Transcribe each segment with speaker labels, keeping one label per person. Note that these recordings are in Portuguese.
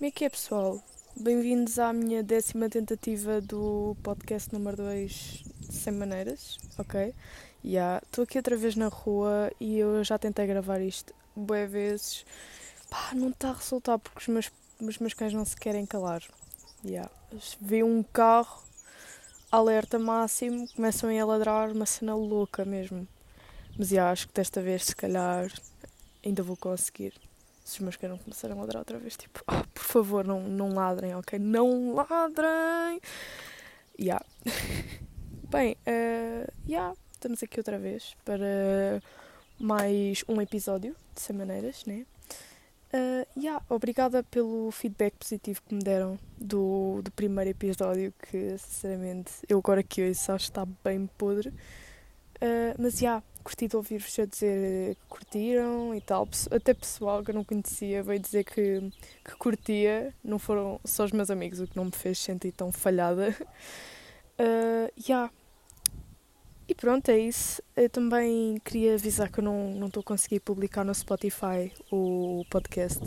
Speaker 1: Como é que é, pessoal? Bem-vindos à minha décima tentativa do podcast número 2 Sem Maneiras, ok? Estou yeah. aqui outra vez na rua e eu já tentei gravar isto boé vezes. Pá, não está a resultar porque os meus, os meus cães não se querem calar. Yeah. Vê um carro, alerta máximo, começam a ladrar, uma cena louca mesmo. Mas yeah, acho que desta vez, se calhar, ainda vou conseguir se os meus cães não começarem a ladrar outra vez, tipo, oh, por favor, não, não ladrem, ok? Não ladrem! Yeah. Bem, uh, yeah, estamos aqui outra vez para mais um episódio de Sem Maneiras, né? Uh, yeah, obrigada pelo feedback positivo que me deram do, do primeiro episódio, que sinceramente eu agora que ouço acho que está bem podre. Uh, mas já, yeah, curti de ouvir-vos a dizer que curtiram e tal. Até pessoal que eu não conhecia veio dizer que, que curtia. Não foram só os meus amigos, o que não me fez sentir tão falhada. Uh, yeah. E pronto, é isso. Eu também queria avisar que eu não estou a conseguir publicar no Spotify o podcast.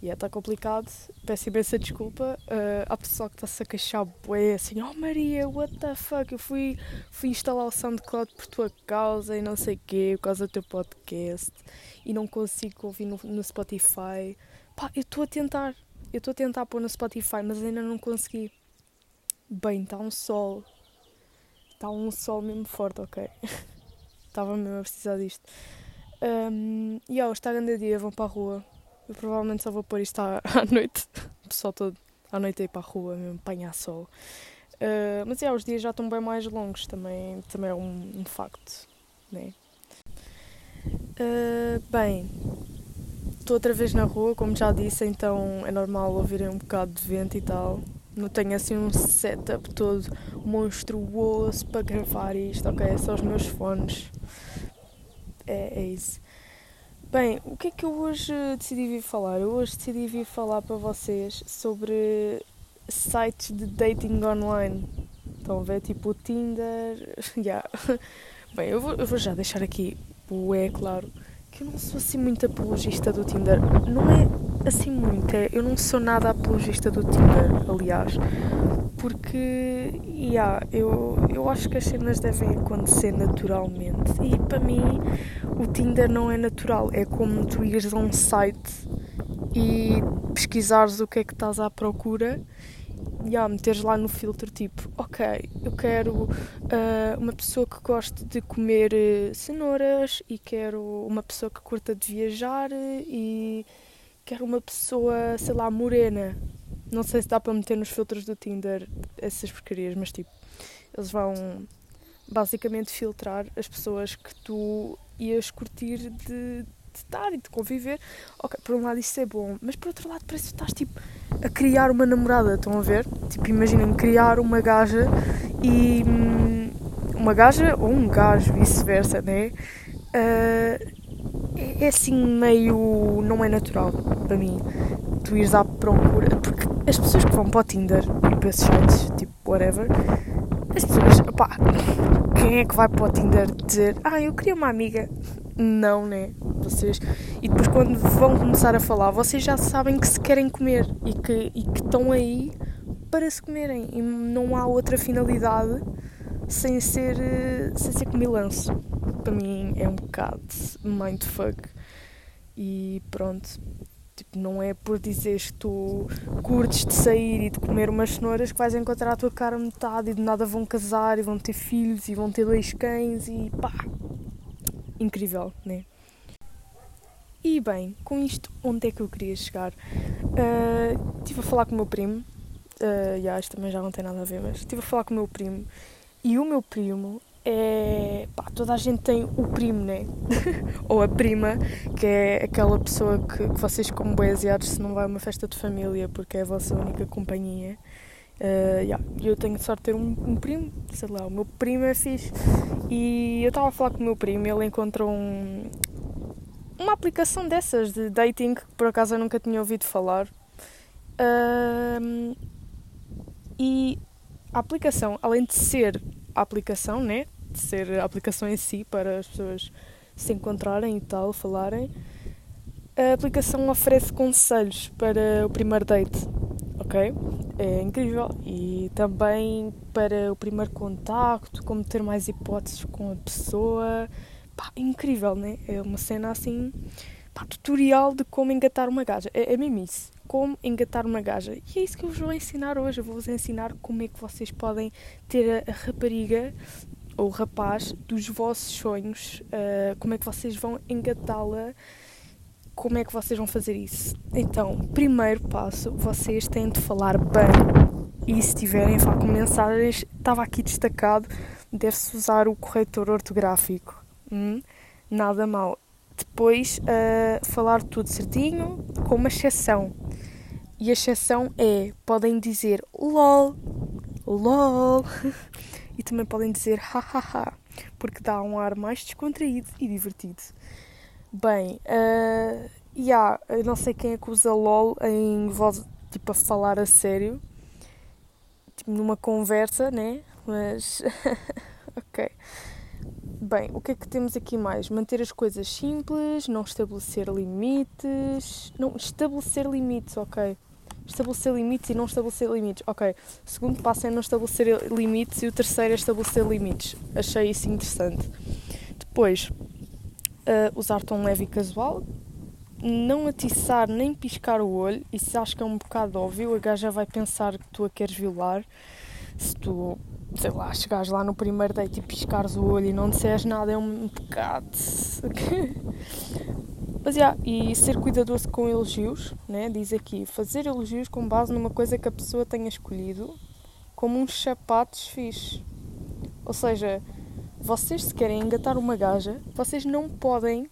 Speaker 1: E yeah, está complicado, peço imensa desculpa. Uh, há pessoal que está-se a queixar bué, assim, oh Maria, what the fuck, eu fui, fui instalar o SoundCloud por tua causa e não sei o quê, por causa do teu podcast e não consigo ouvir no, no Spotify. Pá, eu estou a tentar, eu estou a tentar pôr no Spotify, mas ainda não consegui. Bem, está um sol, está um sol mesmo forte, ok? Estava mesmo a precisar disto. Um, e yeah, hoje está grande dia, vão para a rua eu provavelmente só vou pôr isto à, à noite. O pessoal todo à noite aí para a rua, mesmo apanhar sol. Uh, mas é, os dias já estão bem mais longos, também, também é um, um facto. Né? Uh, bem, estou outra vez na rua, como já disse, então é normal ouvirem um bocado de vento e tal. Não tenho assim um setup todo monstruoso para gravar isto, ok? É só os meus fones. É, é isso. Bem, o que é que eu hoje decidi vir falar? Eu hoje decidi vir falar para vocês sobre sites de dating online. Estão a ver? Tipo o Tinder. yeah. Bem, eu vou, eu vou já deixar aqui o é claro que eu não sou assim muito apologista do Tinder. Não é assim muito, é, eu não sou nada apologista do Tinder, aliás. Porque, yeah, eu, eu acho que as cenas devem acontecer naturalmente. E para mim, o Tinder não é natural. É como tu ires a um site e pesquisares o que é que estás à procura e yeah, meteres lá no filtro tipo, ok, eu quero uh, uma pessoa que goste de comer uh, cenouras e quero uma pessoa que curta de viajar e quero uma pessoa, sei lá, morena. Não sei se dá para meter nos filtros do Tinder essas porcarias, mas tipo, eles vão basicamente filtrar as pessoas que tu ias curtir de, de estar e de conviver. Ok, por um lado isso é bom, mas por outro lado parece que estás tipo a criar uma namorada, estão a ver? Tipo, imaginem criar uma gaja e. Hum, uma gaja ou um gajo, vice-versa, né? Uh, é, assim meio. não é natural para mim tu ires à procura. Porque as pessoas que vão para o Tinder e para esses sites, tipo, whatever, as pessoas, quem é que vai para o Tinder dizer, ah, eu queria uma amiga? Não, né? Vocês. E depois, quando vão começar a falar, vocês já sabem que se querem comer e que, e que estão aí para se comerem. E não há outra finalidade sem ser, sem ser comilanço. Para mim é um bocado mindfuck. E pronto. Tipo, não é por dizeres que tu curtes de sair e de comer umas cenouras que vais encontrar a tua cara metade e de nada vão casar e vão ter filhos e vão ter dois cães e pá. Incrível, né? E bem, com isto, onde é que eu queria chegar? Uh, estive a falar com o meu primo, uh, acho também já não tem nada a ver, mas estive a falar com o meu primo e o meu primo é. Pá, toda a gente tem o primo, né? Ou a prima, que é aquela pessoa que, que vocês, como boiaseados, se não vai a uma festa de família porque é a vossa única companhia. Uh, yeah. Eu tenho sorte de ter um, um, primo, sei lá, o meu primo é fixe. E eu estava a falar com o meu primo e ele encontrou um, uma aplicação dessas de dating que por acaso eu nunca tinha ouvido falar. Uh, e a aplicação, além de ser a aplicação, né? de ser a aplicação em si para as pessoas se encontrarem e tal, falarem. a aplicação oferece conselhos para o primeiro date, ok? É incrível. E também para o primeiro contacto, como ter mais hipóteses com a pessoa. Pá, incrível, né? É uma cena assim. Pá, tutorial de como engatar uma gaja. É, é mesmo isso. Como engatar uma gaja. E é isso que eu vos vou ensinar hoje. Eu vou-vos ensinar como é que vocês podem ter a, a rapariga ou rapaz dos vossos sonhos. Uh, como é que vocês vão engatá-la como é que vocês vão fazer isso? Então, primeiro passo, vocês têm de falar bem. E se tiverem a com mensagens, estava aqui destacado, deve-se usar o corretor ortográfico. Hum? Nada mal. Depois, uh, falar tudo certinho, com uma exceção. E a exceção é: podem dizer LOL, LOL, e também podem dizer hahaha, porque dá um ar mais descontraído e divertido. Bem, uh, yeah, eu não sei quem é que usa LOL em voz, tipo, a falar a sério. Tipo, numa conversa, né? Mas. ok. Bem, o que é que temos aqui mais? Manter as coisas simples, não estabelecer limites. Não, estabelecer limites, ok. Estabelecer limites e não estabelecer limites. Ok. O segundo passo é não estabelecer limites e o terceiro é estabelecer limites. Achei isso interessante. Depois, uh, usar tom leve e casual, não atiçar nem piscar o olho, isso acho que é um bocado óbvio, a gaja vai pensar que tu a queres violar. Se tu, sei lá, chegares lá no primeiro date e piscares o olho e não disseres nada, é um pecado. Mas, yeah, e ser cuidadoso com elogios, né? diz aqui, fazer elogios com base numa coisa que a pessoa tenha escolhido, como uns sapatos fixes. Ou seja, vocês se querem engatar uma gaja, vocês não podem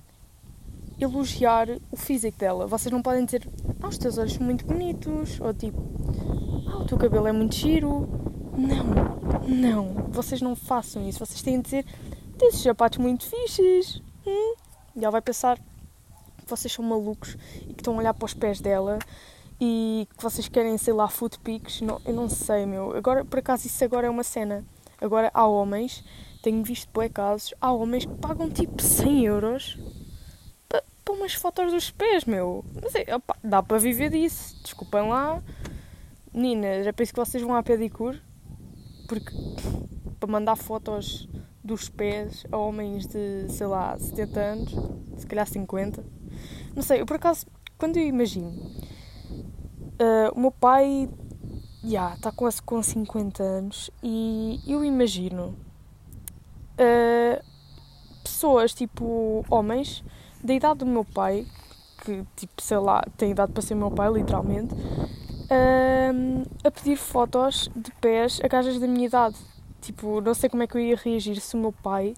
Speaker 1: elogiar o físico dela. Vocês não podem dizer, ah, os teus olhos são muito bonitos, ou tipo, ah, o teu cabelo é muito giro. Não, não, vocês não façam isso. Vocês têm de dizer, tens os sapatos muito fixes. Hum? E ela vai pensar que vocês são malucos e que estão a olhar para os pés dela e que vocês querem, sei lá, foot pics. Eu não sei, meu. Agora, por acaso, isso agora é uma cena. Agora há homens tenho visto bué casos, há homens que pagam tipo 100 euros para, umas fotos dos pés, meu. Mas é, opa, dá para viver disso. Desculpem lá. Meninas, é por isso que vocês vão à pedicure. Porque para mandar fotos dos pés a homens de, sei lá, 70 anos, se calhar 50. Não sei, eu por acaso, quando eu imagino, uh, o meu pai yeah, está quase com 50 anos e eu imagino uh, pessoas, tipo homens, da idade do meu pai, que, tipo, sei lá, tem idade para ser meu pai, literalmente, uh, a pedir fotos de pés a gajas da minha idade. Tipo, não sei como é que eu ia reagir se o meu pai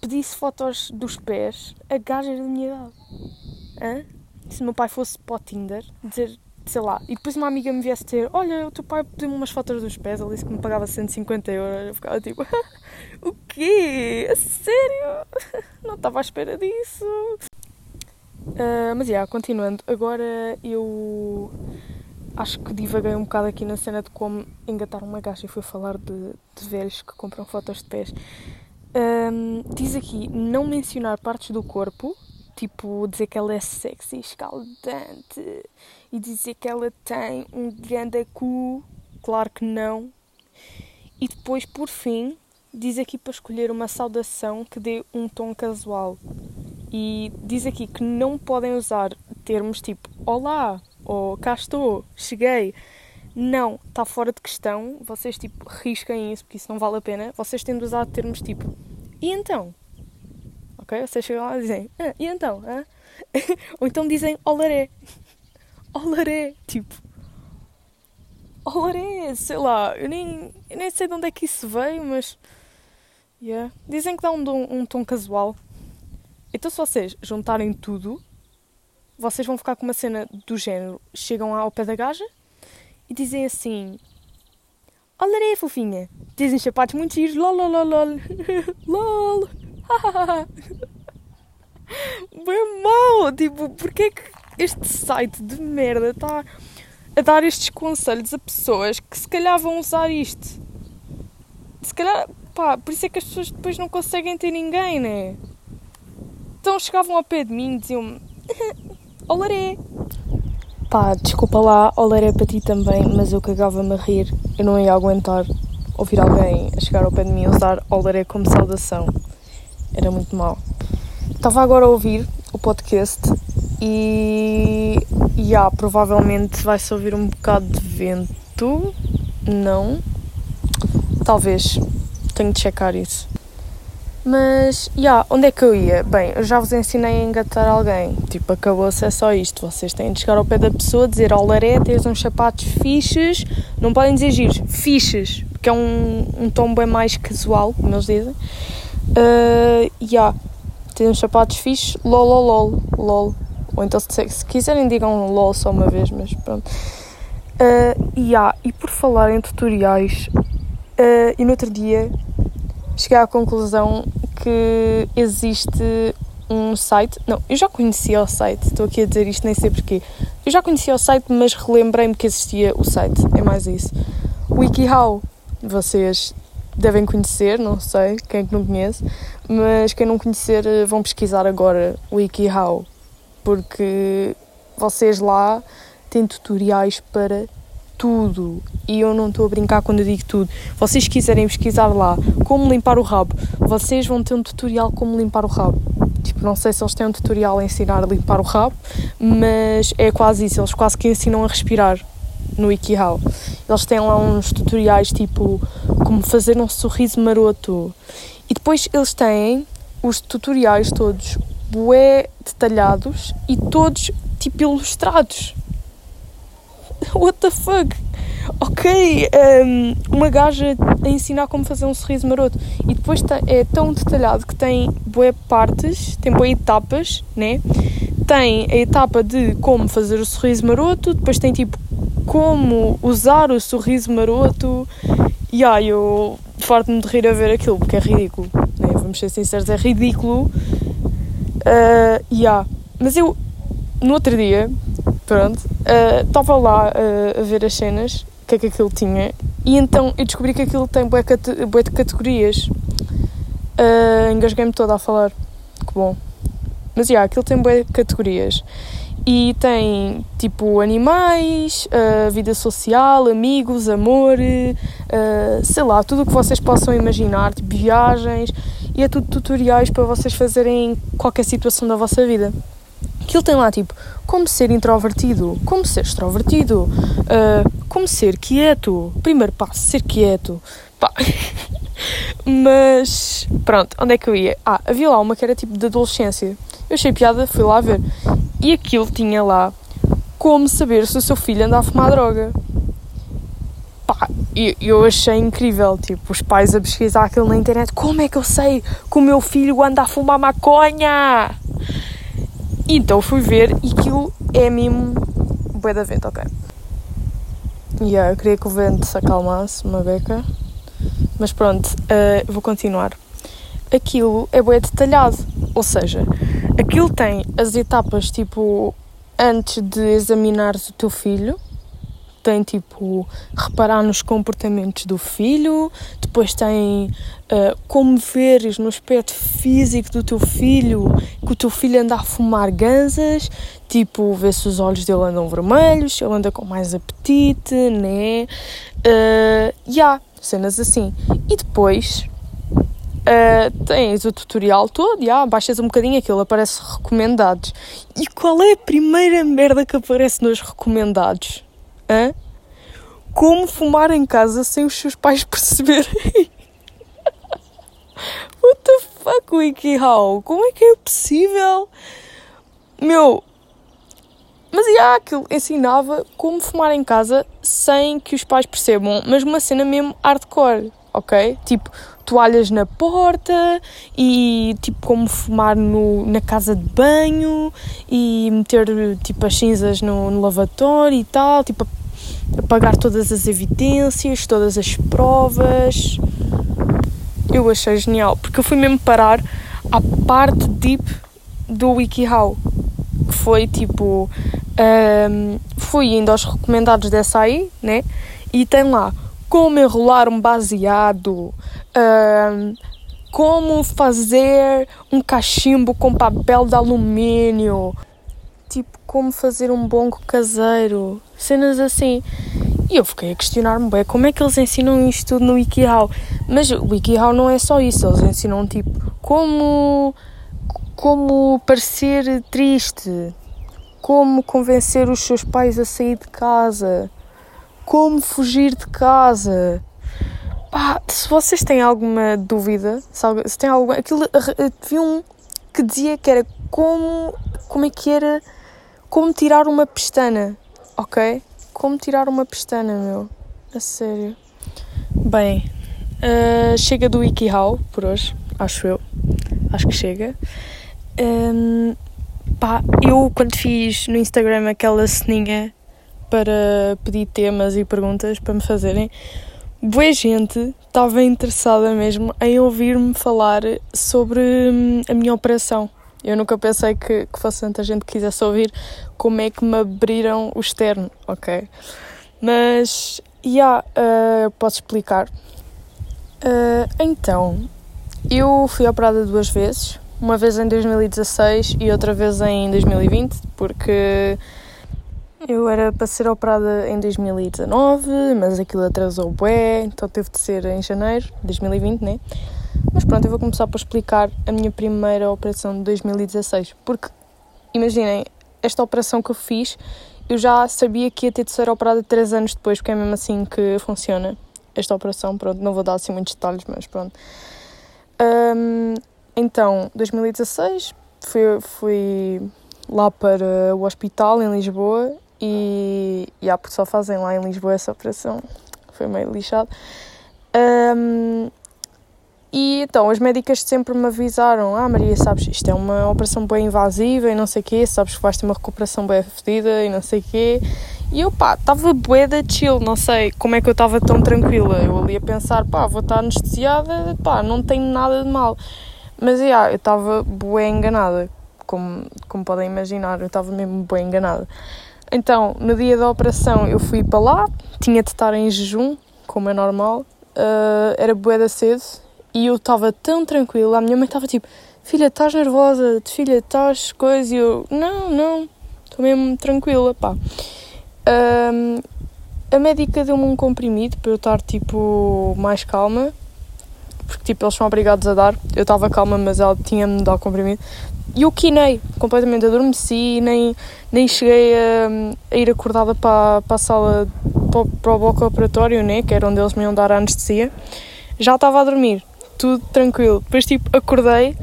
Speaker 1: pedisse fotos dos pés a gajas da minha idade. Hã? Se o meu pai fosse para o Tinder, dizer sei lá, e depois uma amiga me viesse ter, olha, o teu pai pediu-me umas fotos dos pés, ele disse que me pagava 150 euros, eu ficava tipo, o quê? A sério? Não estava à espera disso. Uh, mas, yeah, continuando, agora eu acho que divaguei um bocado aqui na cena de como engatar uma gaja e fui falar de, de velhos que compram fotos de pés. Um, diz aqui, não mencionar partes do corpo, tipo dizer que ela é sexy, escaldante e dizer que ela tem um grande cu, claro que não. E depois, por fim, diz aqui para escolher uma saudação que dê um tom casual. E diz aqui que não podem usar termos tipo Olá, ou cá estou, cheguei. Não, está fora de questão. Vocês tipo risquem isso porque isso não vale a pena. Vocês têm de usar termos tipo e então? Ok? Vocês chegam lá e dizem ah, e então? Ah? ou então dizem olaré. Olaré, tipo. Olaré, sei lá, eu nem, eu nem sei de onde é que isso veio, mas. Yeah. Dizem que dá um, um tom casual. Então, se vocês juntarem tudo, vocês vão ficar com uma cena do género: chegam ao pé da gaja e dizem assim: Olaré, fofinha. Dizem sapatos muito giros, lol, lol, lol, lol. Bem mal, tipo, porque é que este site de merda está a dar estes conselhos a pessoas que se calhar vão usar isto. Se calhar, pá, por isso é que as pessoas depois não conseguem ter ninguém, né? Então chegavam ao pé de mim e diziam-me: Olaré! Pá, desculpa lá, olaré para ti também, mas eu cagava-me a rir. Eu não ia aguentar ouvir alguém a chegar ao pé de mim e usar olaré como saudação. Era muito mal. Estava agora a ouvir o podcast e. Yeah, provavelmente vai-se ouvir um bocado de vento. Não. Talvez. Tenho de checar isso. Mas, já, yeah, onde é que eu ia? Bem, eu já vos ensinei a engatar alguém. Tipo, acabou-se, é só isto. Vocês têm de chegar ao pé da pessoa, dizer olaré, teres uns sapatos fixes. Não podem dizer giros, fixes, porque é um, um tom bem mais casual, como eles dizem. Uh, yeah, ter uns sapatos fixes, lol, lol, lol, lol. Ou então, se, se quiserem, digam lol só uma vez, mas pronto. Uh, yeah, e por falar em tutoriais, uh, e no outro dia cheguei à conclusão que existe um site. Não, eu já conhecia o site, estou aqui a dizer isto, nem sei porquê. Eu já conhecia o site, mas relembrei-me que existia o site, é mais isso. WikiHow, vocês devem conhecer, não sei quem é que não conhece, mas quem não conhecer vão pesquisar agora WikiHow, porque vocês lá têm tutoriais para tudo. E eu não estou a brincar quando eu digo tudo. Vocês quiserem pesquisar lá como limpar o rabo, vocês vão ter um tutorial como limpar o rabo. Tipo, não sei se eles têm um tutorial a ensinar a limpar o rabo, mas é quase isso. Eles quase que ensinam a respirar no WikiHow. Eles têm lá uns tutoriais tipo como fazer um sorriso maroto. E depois eles têm os tutoriais todos bué detalhados e todos tipo ilustrados. What the fuck? Ok, um, uma gaja a ensinar como fazer um sorriso maroto e depois é tão detalhado que tem boé partes, tem boé etapas, né? Tem a etapa de como fazer o sorriso maroto, depois tem tipo como usar o sorriso maroto. E ai, eu farto-me de rir a ver aquilo porque é ridículo, né? Vamos ser sinceros, é ridículo. Uh, yeah. Mas eu, no outro dia, pronto, estava uh, lá uh, a ver as cenas, o que é que aquilo tinha, e então eu descobri que aquilo tem bué, bué de categorias. Uh, Engasguei-me toda a falar, que bom. Mas, yeah, aquilo tem bué de categorias. E tem, tipo, animais, uh, vida social, amigos, amor, sei lá, tudo o que vocês possam imaginar, tipo, viagens, e é tudo tutoriais para vocês fazerem em qualquer situação da vossa vida. Aquilo tem lá tipo como ser introvertido, como ser extrovertido, uh, como ser quieto. Primeiro passo, ser quieto. Pá. Mas pronto, onde é que eu ia? Ah, havia lá uma que era tipo de adolescência. Eu achei piada, fui lá ver. E aquilo tinha lá como saber se o seu filho anda a fumar droga. Pá, eu, eu achei incrível, tipo, os pais a pesquisar aquilo na internet. Como é que eu sei que o meu filho anda a fumar maconha? Então fui ver e aquilo é mesmo bué da vento, ok. E yeah, eu queria que o vento se acalmasse, uma beca. Mas pronto, uh, vou continuar. Aquilo é bué detalhado, ou seja, aquilo tem as etapas tipo antes de examinares o teu filho, tem tipo reparar nos comportamentos do filho, depois tem uh, como veres no aspecto físico do teu filho que o teu filho anda a fumar ganzas, tipo ver se os olhos dele andam vermelhos, se ele anda com mais apetite, né? Uh, yeah, cenas assim. E depois uh, tens o tutorial todo, yeah, baixas um bocadinho aquilo, aparece recomendados. E qual é a primeira merda que aparece nos recomendados? Hã? Como fumar em casa sem os seus pais perceberem. What the fuck, WikiHow? Como é que é possível? Meu. Mas yeah, aquilo ensinava como fumar em casa sem que os pais percebam, mas uma cena mesmo hardcore, ok? Tipo, toalhas na porta e tipo como fumar no, na casa de banho e meter tipo as cinzas no, no lavatório e tal, tipo apagar todas as evidências, todas as provas. Eu achei genial, porque eu fui mesmo parar à parte deep do WikiHow, que foi tipo. Um, fui indo aos recomendados dessa aí, né? E tem lá como enrolar um baseado, como fazer um cachimbo com papel de alumínio, tipo como fazer um bongo caseiro, cenas assim. E eu fiquei a questionar-me bem como é que eles ensinam isto tudo no WikiHow. Mas o WikiHow não é só isso, eles ensinam tipo como, como parecer triste, como convencer os seus pais a sair de casa, como fugir de casa. Pá, se vocês têm alguma dúvida, se, se tem alguma. Aquilo, vi um que dizia que era como. Como é que era? Como tirar uma pestana, ok? Como tirar uma pestana, meu. A sério. Bem, uh, chega do WikiHow por hoje, acho eu. Acho que chega. Um, pá, eu quando fiz no Instagram aquela ceninha para pedir temas e perguntas para me fazerem, boa gente estava interessada mesmo em ouvir-me falar sobre hum, a minha operação. Eu nunca pensei que, que fosse tanta gente que quisesse ouvir como é que me abriram o externo, ok? Mas, já, yeah, uh, posso explicar. Uh, então, eu fui operada duas vezes, uma vez em 2016 e outra vez em 2020, porque eu era para ser operada em 2019, mas aquilo atrasou o bué, então teve de ser em janeiro de 2020, né? Mas pronto, eu vou começar por explicar a minha primeira operação de 2016. Porque, imaginem, esta operação que eu fiz, eu já sabia que ia ter de ser operada 3 anos depois, porque é mesmo assim que funciona esta operação. Pronto, não vou dar assim muitos detalhes, mas pronto. Um, então, 2016, fui, fui lá para o hospital em Lisboa e, yeah, porque só fazem lá em Lisboa essa operação. Foi meio lixado. Um, e então, as médicas sempre me avisaram: Ah, Maria, sabes, isto é uma operação bem invasiva e não sei o quê, sabes que vais ter uma recuperação bem fedida e não sei o quê. E eu, pá, estava bué da chill, não sei como é que eu estava tão tranquila. Eu ali a pensar: pá, vou estar anestesiada, pá, não tenho nada de mal. Mas, yeah, eu estava bué enganada, como, como podem imaginar, eu estava mesmo bem enganada. Então, no dia da operação, eu fui para lá, tinha de estar em jejum, como é normal, uh, era bué da cedo e eu estava tão tranquila, a minha mãe estava tipo, filha, estás nervosa, filha, estás coisa, e eu, não, não, estou mesmo tranquila, pá. Um, a médica deu-me um comprimido para eu estar, tipo, mais calma, porque, tipo, eles são obrigados a dar, eu estava calma, mas ela tinha-me de dar o comprimido, e eu quinei, completamente adormeci, nem, nem cheguei a, a ir acordada para, para a sala, para, para o bloco operatório, né, que era onde eles me iam dar a anestesia, já estava a dormir tudo tranquilo. Depois, tipo, acordei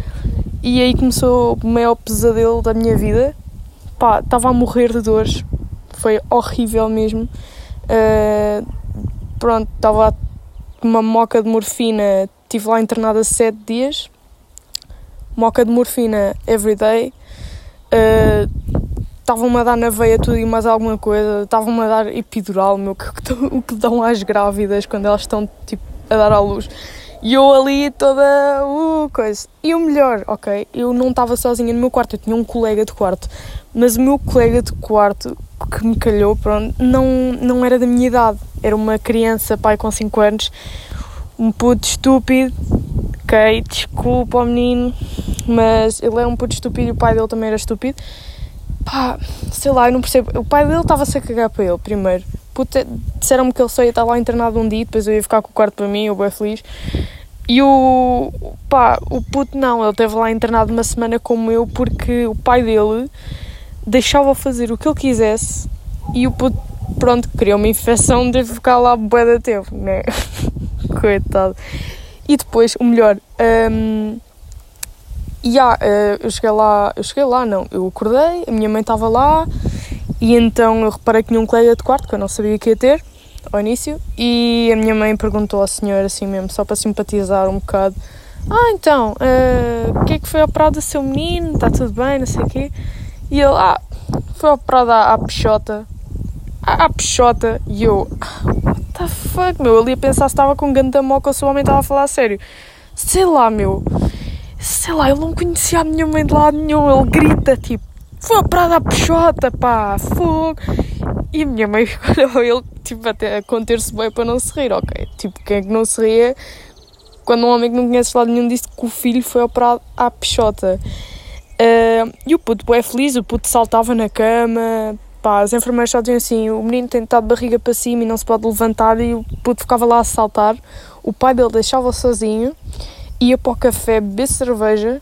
Speaker 1: e aí começou o maior pesadelo da minha vida. Pá, estava a morrer de dores, foi horrível mesmo. Uh, pronto, estava uma moca de morfina, estive lá internada sete dias. Moca de morfina everyday. Estavam-me uh, a dar na veia tudo e mais alguma coisa. Estavam-me a dar epidural, meu, que, o que dão às grávidas quando elas estão tipo, a dar à luz. E eu ali toda. Uh, coisa. E o melhor, ok? Eu não estava sozinha no meu quarto, eu tinha um colega de quarto. Mas o meu colega de quarto, que me calhou, pronto, não, não era da minha idade. Era uma criança, pai com 5 anos, um puto estúpido. Ok, desculpa o menino, mas ele é um puto estúpido e o pai dele também era estúpido. Pá, sei lá, eu não percebo. O pai dele estava-se a cagar para ele, primeiro puta, disseram-me que ele só ia estar lá internado um dia, depois eu ia ficar com o quarto para mim, eu bem feliz. E o, pá, o puto não, ele esteve lá internado uma semana como eu porque o pai dele deixava fazer o que ele quisesse e o puto, pronto, criou uma infecção de ficar lá bué da tempo, né? Coitado. E depois, o melhor, um, yeah, uh, eu cheguei lá, eu cheguei lá, não, eu acordei, a minha mãe estava lá, e então eu reparei que tinha um colega de quarto que eu não sabia que ia ter ao início e a minha mãe perguntou ao senhor assim mesmo, só para simpatizar um bocado: Ah, então, uh, o que é que foi operado o seu menino? Está tudo bem? Não sei o quê. E ele: Ah, foi operado à, à peixota. À, à peixota. E eu: the fuck, meu? Ele ia pensar se estava com um grande moca ou se o homem estava a falar a sério. Sei lá, meu. Sei lá, ele não conhecia a minha mãe de lado nenhum. Ele grita tipo foi operada a peixota, pá, fogo. E a minha mãe olhou ele, tipo, até a conter-se bem para não se rir, ok? Tipo, quem é que não se ria quando um homem que não conhece lado nenhum disse que o filho foi operado à peixota? Uh, e o puto bué feliz, o puto saltava na cama, pá, as enfermeiras só diziam assim, o menino tem de barriga para cima e não se pode levantar e o puto ficava lá a saltar. O pai dele deixava-o sozinho, ia para o café beber cerveja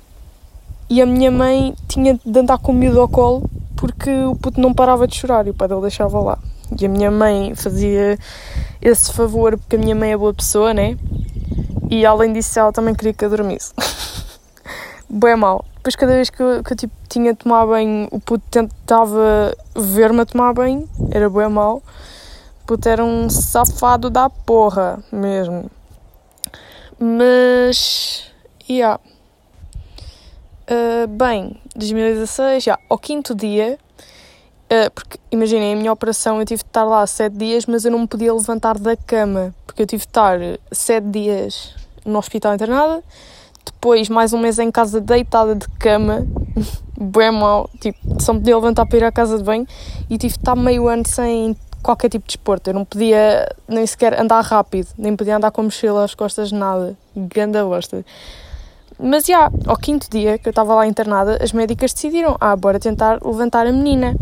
Speaker 1: e a minha mãe tinha de andar com o miúdo ao colo porque o puto não parava de chorar e o pai dele deixava lá. E a minha mãe fazia esse favor porque a minha mãe é boa pessoa, né? E além disso, ela também queria que eu dormisse. Bem mal. Depois, cada vez que eu, que eu tipo, tinha de tomar banho, o puto tentava ver-me a tomar banho, era bem mal. O puto era um safado da porra, mesmo. Mas. Yeah. Uh, bem, 2016, já, ao quinto dia, uh, porque imaginem, a minha operação eu tive de estar lá sete dias, mas eu não me podia levantar da cama, porque eu tive de estar sete dias no hospital internada, depois mais um mês em casa deitada de cama, bem mal, tipo, só me podia levantar para ir à casa de banho e tive de estar meio ano sem qualquer tipo de desporto. Eu não podia nem sequer andar rápido, nem podia andar com a mochila às costas, nada. Ganda bosta. Mas já, ao quinto dia que eu estava lá internada, as médicas decidiram: ah, bora tentar levantar a menina.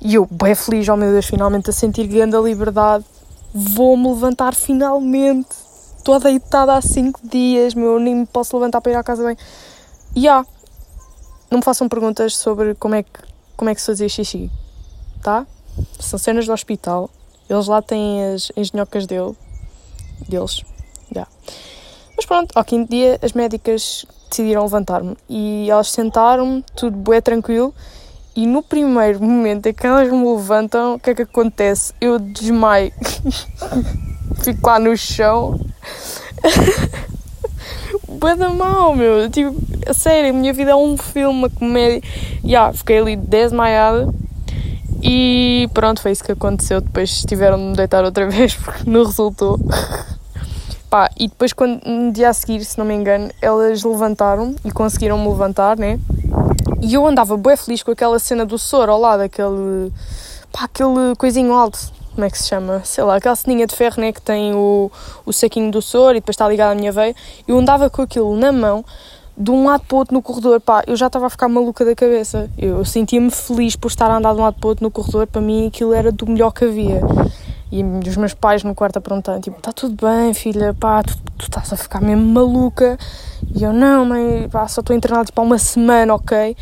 Speaker 1: E eu, bem feliz, oh meu Deus, finalmente a sentir grande liberdade, vou-me levantar finalmente estou deitada há 5 dias, meu, nem me posso levantar para ir à casa bem. E há. Não me façam perguntas sobre como é que, como é que se fazia xixi, tá? São cenas do hospital. Eles lá têm as engenhocas dele, deles. Já. Mas pronto, ao quinto dia as médicas decidiram levantar-me e elas sentaram-me, tudo bué tranquilo. E no primeiro momento em que elas me levantam, o que é que acontece? Eu desmaio. Fico lá no chão Bada mal, meu. Tipo, a sério, a minha vida é um filme, uma comédia. Já, yeah, fiquei ali desmaiada. E pronto, foi isso que aconteceu. Depois tiveram de me deitar outra vez porque não resultou. Pá, e depois, quando, no dia a seguir, se não me engano, elas levantaram e conseguiram me levantar, né? E eu andava bem feliz com aquela cena do soro ao lado, aquele. pá, aquele coisinho alto como é que se chama? Sei lá, aquela ceninha de ferro, né, que tem o, o saquinho do soro e depois está ligado à minha veia. Eu andava com aquilo na mão, de um lado para o outro no corredor, pá, eu já estava a ficar maluca da cabeça. Eu, eu sentia-me feliz por estar a andar de um lado para o outro no corredor, para mim aquilo era do melhor que havia. E os meus pais no quarto a perguntar, tipo, está tudo bem, filha, pá, tu, tu estás a ficar mesmo maluca. E eu, não, mãe, pá, só estou internada tipo há uma semana, ok?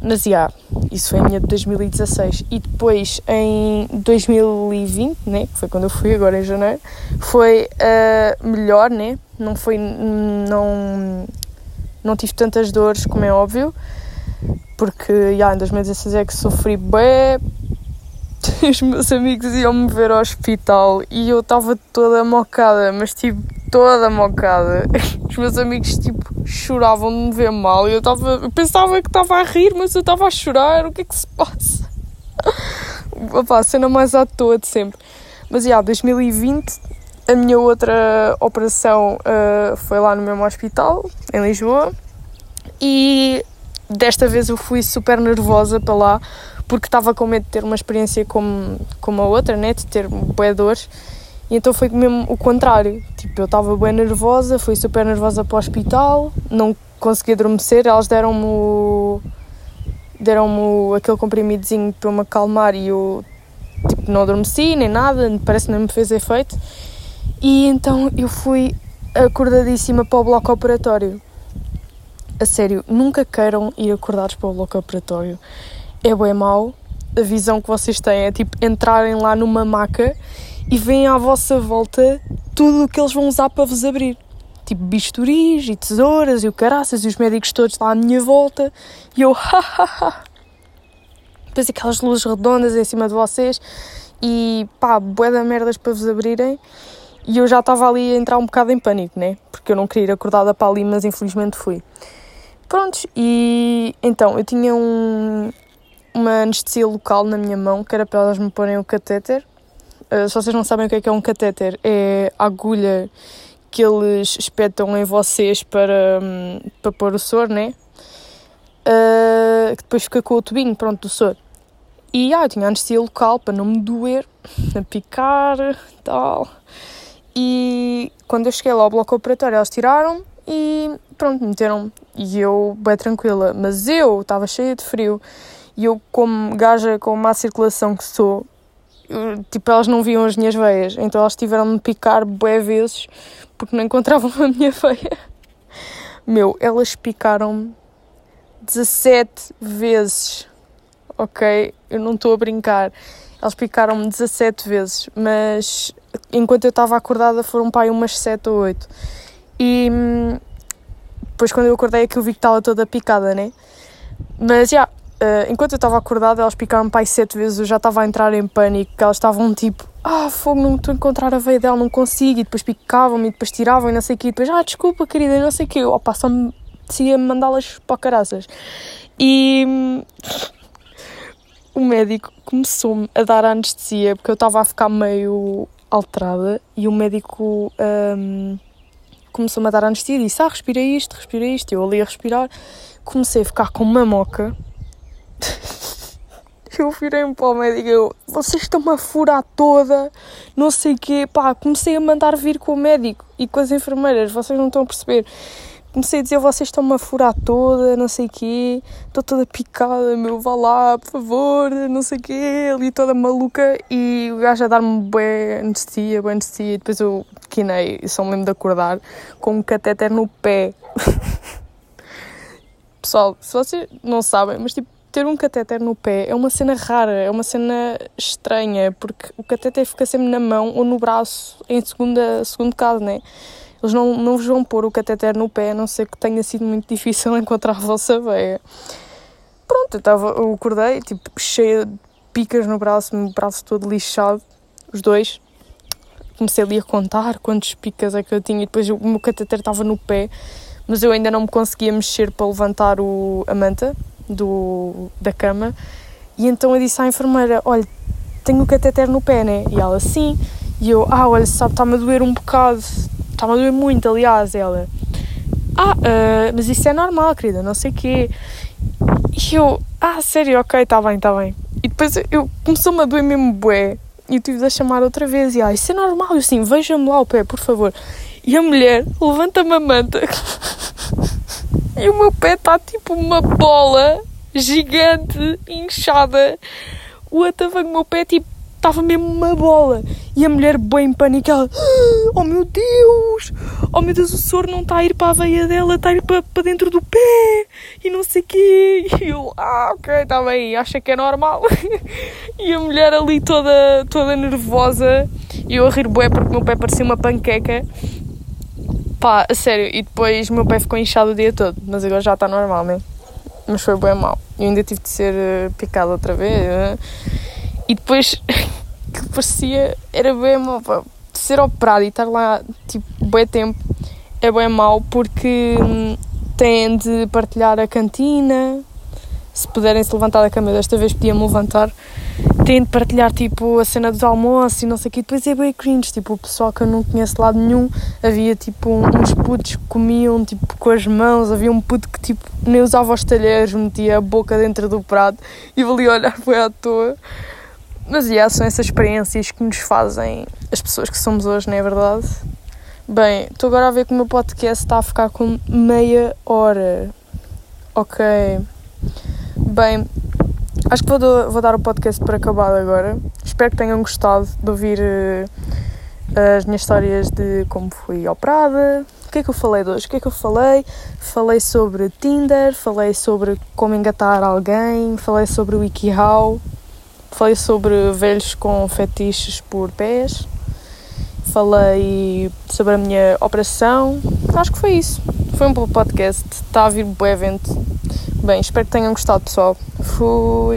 Speaker 1: Mas já, isso foi minha de 2016. E depois em 2020, né, que foi quando eu fui agora em janeiro, foi uh, melhor, né? Não foi. Não, não tive tantas dores, como é óbvio, porque já em 2016 é que sofri bem. Os meus amigos iam-me ver ao hospital e eu estava toda mocada, mas tipo, toda mocada. Os meus amigos tipo choravam de me ver mal eu, tava, eu pensava que estava a rir, mas eu estava a chorar. O que é que se passa? Opa, cena mais à toa de sempre. Mas já, yeah, 2020, a minha outra operação uh, foi lá no mesmo hospital, em Lisboa, e desta vez eu fui super nervosa para lá porque estava com medo de ter uma experiência como, como a outra, né? de ter boedores e então foi mesmo o contrário. Tipo, eu estava bem nervosa, fui super nervosa para o hospital, não consegui adormecer, elas deram-me deram-me aquele comprimidozinho para me acalmar e eu tipo, não adormeci nem nada, parece que não me fez efeito. E então eu fui acordadíssima para o bloco operatório. A sério, nunca queiram ir acordados para o bloco operatório. É bem mau. A visão que vocês têm é tipo entrarem lá numa maca e veem à vossa volta tudo o que eles vão usar para vos abrir. Tipo bisturis e tesouras e o caraças e os médicos todos lá à minha volta e eu, hahaha. Depois aquelas luzes redondas em cima de vocês e pá, bué da merdas para vos abrirem. E eu já estava ali a entrar um bocado em pânico, né? Porque eu não queria ir acordada para ali, mas infelizmente fui. Prontos, e então eu tinha um, uma anestesia local na minha mão, que era para elas me porem o catéter, Uh, se vocês não sabem o que é, que é um catéter, é a agulha que eles espetam em vocês para, um, para pôr o soro, né? Uh, que depois fica com o tubinho, pronto, do soro. E ah, eu tinha anestesia local para não me doer, a picar tal. E quando eu cheguei lá ao bloco operatório, eles tiraram e pronto, meteram e eu, bem tranquila. Mas eu estava cheia de frio e eu, como gaja com má circulação que sou, tipo, elas não viam as minhas veias, então elas tiveram de me picar bué vezes porque não encontravam a minha veia. Meu, elas picaram-me 17 vezes, ok? Eu não estou a brincar. Elas picaram-me 17 vezes, mas enquanto eu estava acordada foram para aí umas 7 ou 8. E hum, depois quando eu acordei aquilo vi que estava toda picada, né? Mas já, yeah, uh, enquanto eu estava acordada elas picaram-me para aí 7 vezes, eu já estava a entrar em pânico, elas estavam tipo, ah, fogo, não estou a encontrar a veia dela, não consigo, e depois picavam-me, e depois tiravam, e não sei o quê, e depois, ah, desculpa querida, e não sei o quê, opa, só me decidia mandá-las para caraças. E hum, o médico começou-me a dar anestesia porque eu estava a ficar meio alterada e o médico um, começou-me a dar anestesia e disse: Ah, respira isto, respira isto. Eu ali a respirar, comecei a ficar com uma moca. Eu virei-me para o médico eu, vocês estão-me a furar toda, não sei o quê, pá, comecei a mandar vir com o médico e com as enfermeiras, vocês não estão a perceber. Comecei a dizer vocês estão-me a furar toda, não sei o quê, estou toda picada, meu, vá lá, por favor, não sei o quê, ali toda maluca e o gajo a dar-me bué anestesia, bué anestesia e depois eu quinei, só me lembro de acordar com um catéter no pé. Pessoal, se vocês não sabem, mas tipo, ter um catéter no pé é uma cena rara, é uma cena estranha, porque o catéter fica sempre na mão ou no braço, em segunda, segundo caso, né? Eles não, não vos vão pôr o cateter no pé, a não ser que tenha sido muito difícil encontrar a vossa veia. Pronto, eu, tava, eu acordei, tipo, cheia de picas no braço, meu braço todo lixado, os dois. Comecei ali a contar quantas picas é que eu tinha e depois o meu cateter estava no pé, mas eu ainda não me conseguia mexer para levantar o, a manta do, da cama. E então eu disse à enfermeira: Olha, tenho o cateter no pé, né? E ela, sim. E eu, ah, olha, sabe, está-me a doer um bocado. Está-me a doer muito, aliás, ela. Ah, uh, mas isso é normal, querida, não sei o quê. E eu, ah, sério, ok, está bem, está bem. E depois eu começou-me a doer mesmo bué. E eu tive de a chamar outra vez. E ah, isso é normal. Eu assim, veja-me lá o pé, por favor. E a mulher levanta-me a manta. e o meu pé está tipo uma bola gigante, inchada. O atavanho do meu pé, tipo, estava mesmo uma bola. E a mulher, bem panicada, oh meu Deus, oh meu Deus, o soro não está a ir para a veia dela, está a ir para, para dentro do pé, e não sei o quê. E eu, ah, ok, está bem, acha que é normal. E a mulher ali toda, toda nervosa, e eu a rir bué porque o meu pé parecia uma panqueca. Pá, a sério, e depois o meu pé ficou inchado o dia todo, mas agora já está normal, né? Mas foi bem mal. Eu ainda tive de ser uh, picado outra vez. Uh, e depois, que parecia, era bem mau, pá. Ser operado e estar lá, tipo, bem tempo, é bem mau porque hum, têm de partilhar a cantina. Se puderem se levantar da cama, desta vez podiam-me levantar. De partilhar, tipo, a cena dos almoços e não sei o quê. Depois é bem cringe, tipo, o pessoal que eu não conheço de lado nenhum. Havia, tipo, uns putos que comiam, tipo, com as mãos. Havia um puto que, tipo, nem usava os talheres, metia a boca dentro do prato e valia olhar foi à toa. Mas, yeah, são essas experiências que nos fazem as pessoas que somos hoje, não é verdade? Bem, estou agora a ver que o meu podcast está a ficar com meia hora. Ok. Bem, acho que vou, vou dar o podcast por acabado agora. Espero que tenham gostado de ouvir uh, as minhas histórias de como fui operada. O que é que eu falei de hoje? O que é que eu falei? Falei sobre Tinder, falei sobre como engatar alguém, falei sobre o WikiHow. Falei sobre velhos com fetiches por pés. Falei sobre a minha operação. Acho que foi isso. Foi um bom podcast. Está a vir bom evento. Bem, espero que tenham gostado, pessoal. Fui.